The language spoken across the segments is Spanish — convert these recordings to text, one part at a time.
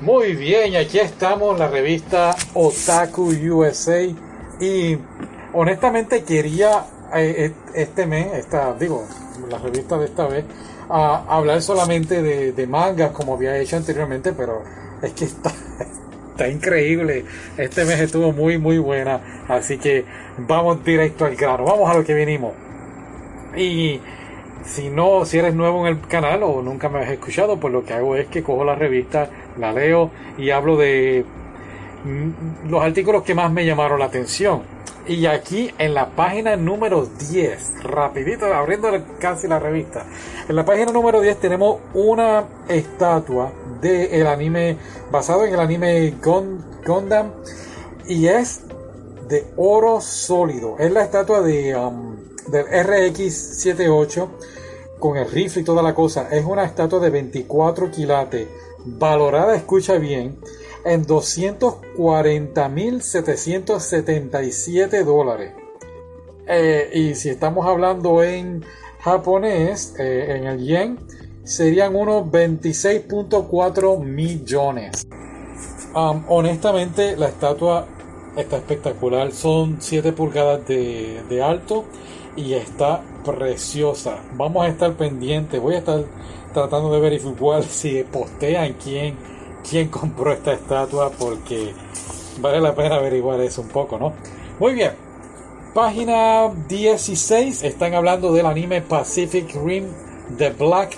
Muy bien, aquí estamos, la revista Otaku USA. Y honestamente quería eh, este mes, esta, digo, la revista de esta vez, hablar solamente de, de mangas como había hecho anteriormente, pero es que está, está increíble. Este mes estuvo muy, muy buena. Así que vamos directo al grano. Vamos a lo que vinimos. Y si no, si eres nuevo en el canal o nunca me has escuchado, pues lo que hago es que cojo la revista, la leo y hablo de mm, los artículos que más me llamaron la atención. Y aquí en la página número 10, rapidito, abriendo casi la revista. En la página número 10 tenemos una estatua del anime, basado en el anime Gundam. Y es de oro sólido. Es la estatua de, um, del RX-78 con el rifle y toda la cosa. Es una estatua de 24 quilates, valorada, escucha bien, en 240.777 dólares. Eh, y si estamos hablando en japonés, eh, en el yen, serían unos 26.4 millones. Honestamente, la estatua está espectacular. Son 7 pulgadas de alto y está preciosa. Vamos a estar pendientes. Voy a estar tratando de verificar si postean quién, quién compró esta estatua porque vale la pena averiguar eso un poco, ¿no? Muy bien. Página 16 están hablando del anime Pacific Rim The Black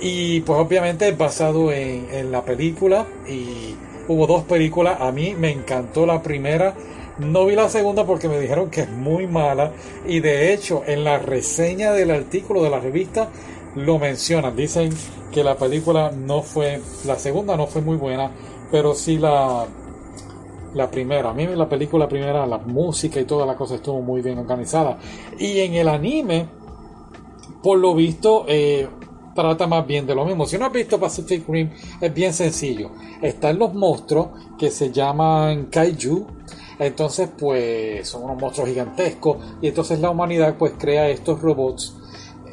y pues obviamente basado en, en la película y hubo dos películas. A mí me encantó la primera no vi la segunda porque me dijeron que es muy mala y de hecho en la reseña del artículo de la revista lo mencionan. Dicen que la película no fue, la segunda no fue muy buena, pero sí la, la primera. A mí la película primera, la música y toda la cosa estuvo muy bien organizada. Y en el anime, por lo visto, eh, trata más bien de lo mismo. Si no has visto Pacific Rim, es bien sencillo. Están los monstruos que se llaman Kaiju entonces, pues son unos monstruos gigantescos y entonces la humanidad pues crea estos robots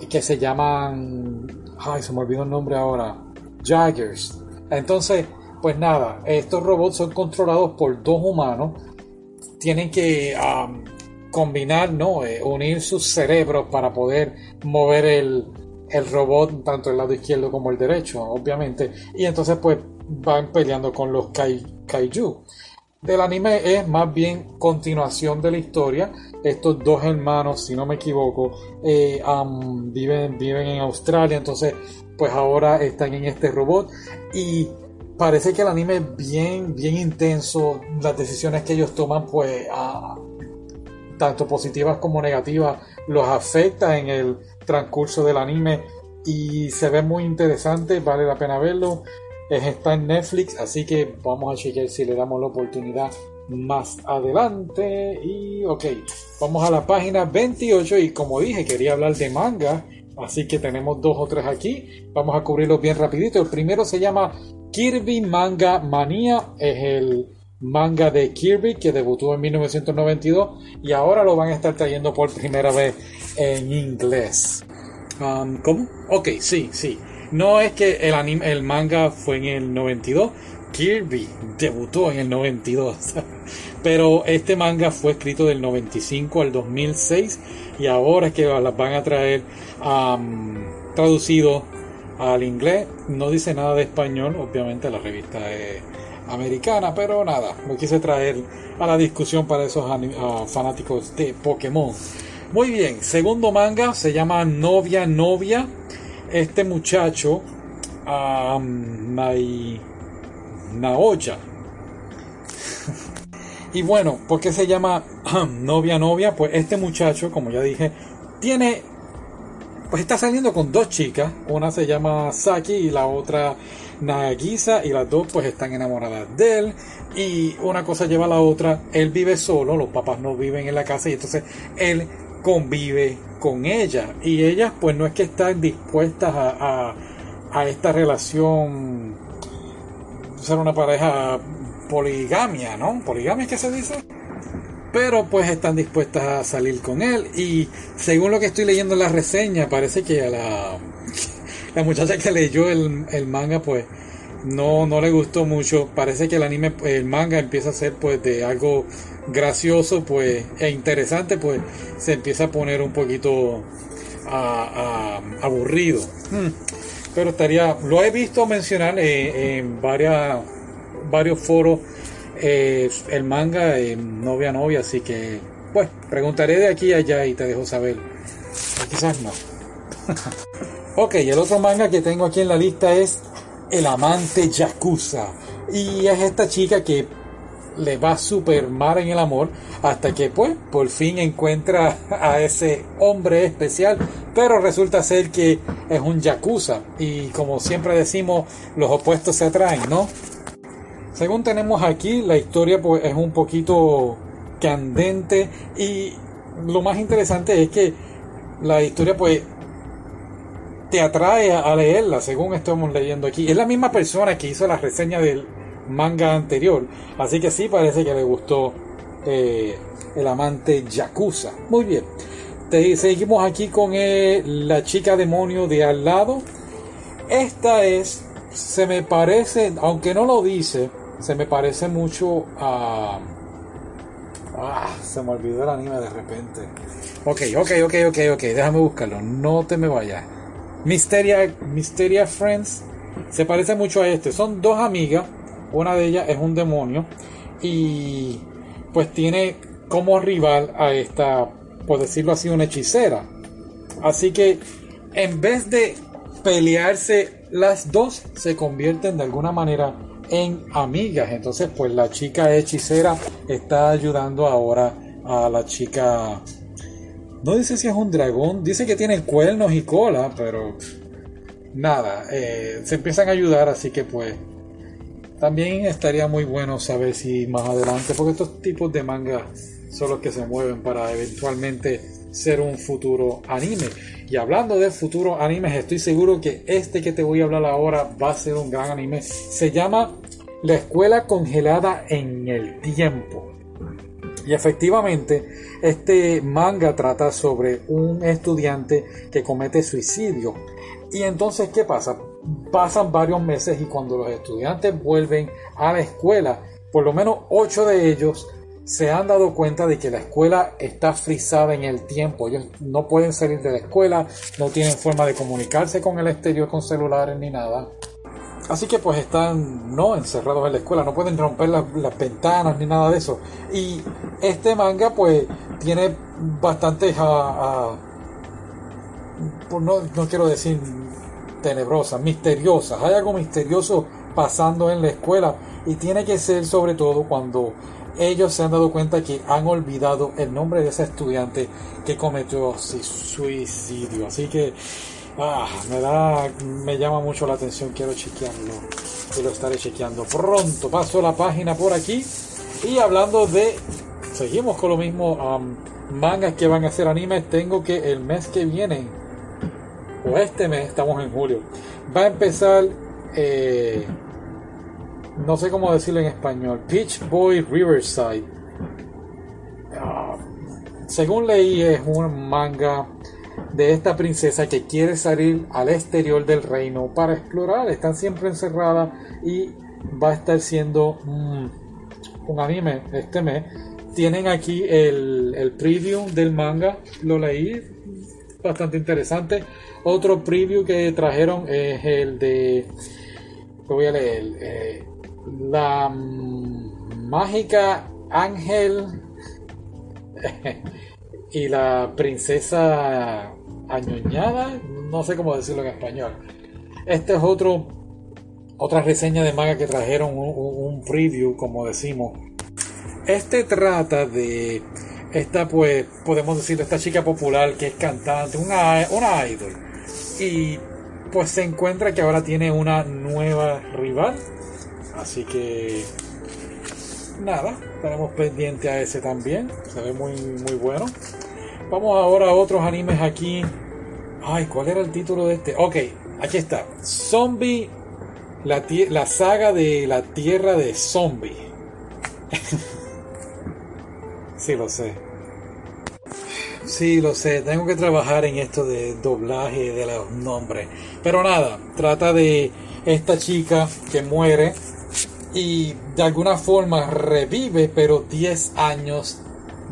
que se llaman, ay, se me olvidó el nombre ahora, Jaggers. Entonces, pues nada, estos robots son controlados por dos humanos, tienen que combinar, ¿no? Eh, unir sus cerebros para poder mover el, el robot tanto el lado izquierdo como el derecho, obviamente. Y entonces pues van peleando con los kaiju del anime es más bien continuación de la historia. Estos dos hermanos, si no me equivoco, eh, viven, viven en Australia, entonces pues ahora están en este robot y parece que el anime es bien, bien intenso. Las decisiones que ellos toman, pues, tanto positivas como negativas, los afecta en el transcurso del anime y se ve muy interesante, vale la pena verlo está en Netflix, así que vamos a chequear si le damos la oportunidad más adelante. Y ok, vamos a la página 28 y como dije, quería hablar de manga, así que tenemos dos o tres aquí. Vamos a cubrirlos bien rapidito. El primero se llama Kirby Manga Manía, es el manga de Kirby que debutó en 1992 y ahora lo van a estar trayendo por primera vez en inglés. Um, ¿Cómo? Ok, sí, sí. No es que el, anime, el manga fue en el 92, Kirby debutó en el 92. Pero este manga fue escrito del 95 al 2006 y ahora es que las van a traer traducido al inglés. No dice nada de español, obviamente la revista es americana, pero nada, lo quise traer a la discusión para esos fanáticos de Pokémon. Muy bien, segundo manga se llama Novia Novia este muchacho, um, Naoya. y bueno, ¿por qué se llama novia novia? Pues este muchacho, como ya dije, tiene, pues está saliendo con dos chicas. Una se llama Saki y la otra Nagisa y las dos pues están enamoradas de él y una cosa lleva a la otra, él vive solo, los papás no viven en la casa y entonces él convive con ella y ellas pues no es que están dispuestas a, a, esta relación ser una pareja poligamia, ¿no? Poligamia es que se dice. Pero pues están dispuestas a salir con él y según lo que estoy leyendo en la reseña parece que a la, la muchacha que leyó el, el manga pues no, no le gustó mucho. Parece que el anime, el manga empieza a ser pues de algo gracioso pues e interesante, pues se empieza a poner un poquito aburrido. Hmm. Pero estaría, lo he visto mencionar en varias, varios foros eh, el manga en novia novia, así que pues preguntaré de aquí a allá y te dejo saber. quizás no. ok, el otro manga que tengo aquí en la lista es El amante Yakuza. Y es esta chica que le va super mal en el amor hasta que pues por fin encuentra a ese hombre especial. Pero resulta ser que es un yakuza. Y como siempre decimos los opuestos se atraen no según tenemos aquí la historia pues es un poquito candente. Y lo más interesante es que la historia pues te atrae a leerla según estamos leyendo aquí. Es la misma persona que hizo la reseña del manga anterior. Así que sí parece que le gustó eh, el amante Yakuza. Muy bien. Te, seguimos aquí con eh, la chica demonio de al lado. Esta es, se me parece, aunque no lo dice, se me parece mucho a... Ah, se me olvidó el anime de repente. Ok, ok, ok, ok, ok, déjame buscarlo, no te me vayas. Misteria, Misteria Friends se parece mucho a este. Son dos amigas una de ellas es un demonio y pues tiene como rival a esta, por decirlo así, una hechicera. Así que en vez de pelearse, las dos se convierten de alguna manera en amigas. Entonces, pues la chica hechicera está ayudando ahora a la chica. No dice si es un dragón, dice que tiene cuernos y cola, pero nada, eh, se empiezan a ayudar, así que pues también estaría muy bueno saber si más adelante, porque estos tipos de manga son los que se mueven para eventualmente ser un futuro anime. Y hablando de futuros animes, estoy seguro que este que te voy a hablar ahora va a ser un gran anime. Se llama La Escuela Congelada en el Tiempo. Y efectivamente, este manga trata sobre un estudiante que comete suicidio. Y entonces, ¿qué pasa? Pasan varios meses y cuando los estudiantes vuelven a la escuela, por lo menos ocho de ellos se han dado cuenta de que la escuela está frisada en el tiempo. Ellos no pueden salir de la escuela, no tienen forma de comunicarse con el exterior con celulares ni nada. Así que pues están no encerrados en la escuela, no pueden romper las, ventanas ni nada de eso. Y este manga pues tiene bastantes... No, no quiero decir tenebrosas, misteriosas. Hay algo misterioso pasando en la escuela y tiene que ser sobre todo cuando ellos se han dado cuenta que han olvidado el nombre de ese estudiante que cometió suicidio. Así que ah, me da, me llama mucho la atención. Quiero chequearlo y lo estaré chequeando pronto. Paso la página por aquí y hablando de, seguimos con lo mismo. mangas que van a ser animes. Tengo que el mes que viene este mes, estamos en julio, va a empezar, eh, no sé cómo decirlo en español, Peach Boy Riverside. Ah, según leí, es un manga de esta princesa que quiere salir al exterior del reino para explorar. Están siempre encerradas y va a estar siendo un anime este mes. Tienen aquí el, el preview del manga, lo leí, bastante interesante. Otro preview que trajeron es el de. Lo voy a leer. Eh, la mágica Ángel y la princesa añoñada. No sé cómo decirlo en español. Este es otro. Otra reseña de manga que trajeron un preview, como decimos. Este trata de esta pues podemos decir esta chica popular que es cantante, una, una idol. Y pues se encuentra que ahora tiene una nueva rival. Así que nada, tenemos pendiente a ese también. Se ve muy, muy bueno. Vamos ahora a otros animes aquí. Ay, ¿cuál era el título de este? Ok, aquí está. Zombie, la, la saga de la tierra de zombie. Sí, lo sé. Sí, lo sé, tengo que trabajar en esto de doblaje de los nombres. Pero nada, trata de esta chica que muere y de alguna forma revive, pero 10 años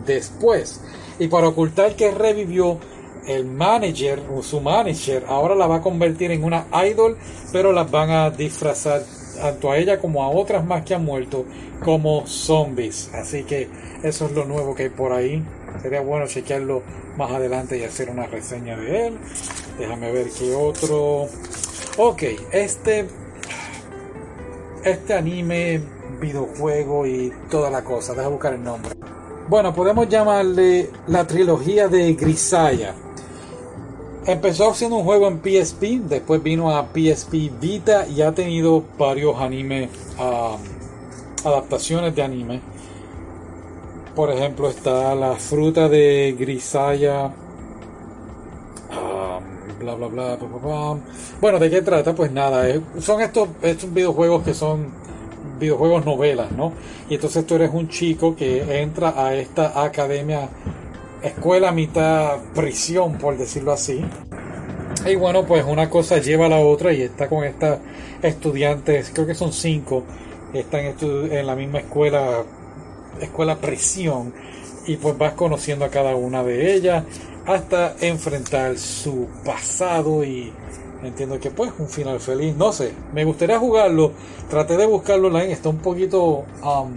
después. Y para ocultar que revivió, el manager o su manager ahora la va a convertir en una idol, pero las van a disfrazar tanto a ella como a otras más que han muerto como zombies. Así que eso es lo nuevo que hay por ahí. Sería bueno chequearlo más adelante y hacer una reseña de él. Déjame ver qué otro. Ok, este. Este anime, videojuego y toda la cosa. Deja buscar el nombre. Bueno, podemos llamarle la trilogía de Grisaya. Empezó siendo un juego en PSP, después vino a PSP Vita y ha tenido varios anime, adaptaciones de anime. Por ejemplo, está la fruta de Grisaya. bla, bla, bla, Bueno, ¿de qué trata? Pues nada, son estos, estos videojuegos que son videojuegos novelas, ¿no? Y entonces tú eres un chico que entra a esta academia escuela mitad prisión, por decirlo así. Y bueno, pues una cosa lleva a la otra y está con estas estudiantes, creo que son cinco, están en la misma escuela, escuela prisión, y pues vas conociendo a cada una de ellas hasta enfrentar su pasado y entiendo que pues un final feliz, no sé, me gustaría jugarlo, traté de buscarlo online, está un poquito, um,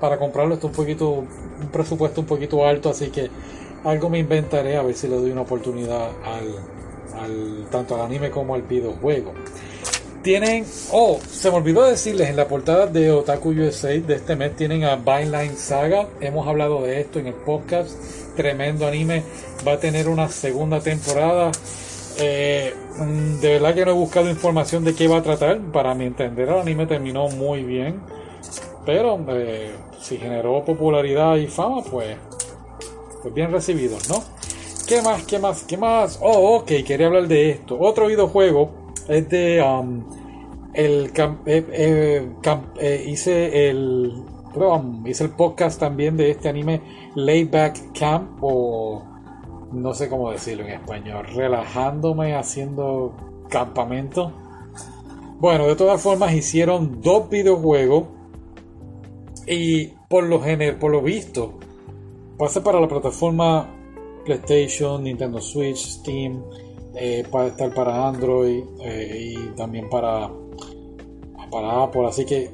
para comprarlo está un poquito, un presupuesto un poquito alto, así que algo me inventaré a ver si le doy una oportunidad al, tanto al anime como al videojuego. Tienen, oh, se me olvidó decirles, en la portada de Otaku USA de este mes tienen a Vineline Saga. Hemos hablado de esto en el podcast. Tremendo anime. Va a tener una segunda temporada. Eh, mm, de verdad que no he buscado información de qué va a tratar. Para mi entender, el anime terminó muy bien. Pero eh, si generó popularidad y fama, pues pues bien recibidos, ¿no? ¿Qué más? ¿Qué más? ¿Qué más? Oh, ok, quería hablar de esto. Otro videojuego es de um, el eh, eh, eh, hice el um, hice el podcast también de este anime Layback Camp o no sé cómo decirlo en español, relajándome haciendo campamento. Bueno, de todas formas hicieron dos videojuegos y por lo general, por lo visto, Pase para la plataforma PlayStation, Nintendo Switch, Steam, eh, para estar para Android eh, y también para, para Apple. Así que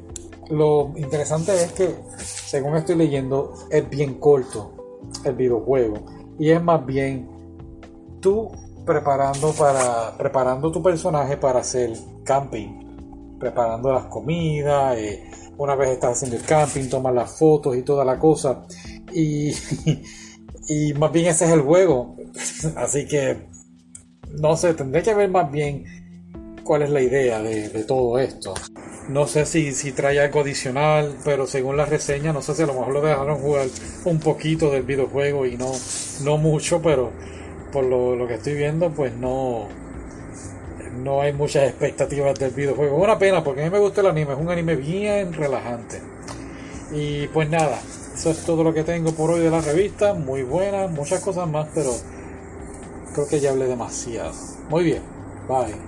lo interesante es que, según estoy leyendo, es bien corto el videojuego y es más bien tú preparando para preparando tu personaje para hacer camping, preparando las comidas. Eh, una vez estás haciendo el camping, tomas las fotos y toda la cosa. Y, y más bien ese es el juego. Así que, no sé, tendré que ver más bien cuál es la idea de, todo esto. No sé si, si, trae algo adicional, pero según la reseña, no sé si a lo mejor lo dejaron jugar un poquito del videojuego y no, no mucho, pero por lo, lo que estoy viendo, pues no, no hay muchas expectativas del videojuego. Es una pena porque a mí me gusta el anime, es un anime bien relajante. Y pues nada, eso es todo lo que tengo por hoy de la revista. Muy buena, muchas cosas más, pero creo que ya hablé demasiado. Muy bien, bye.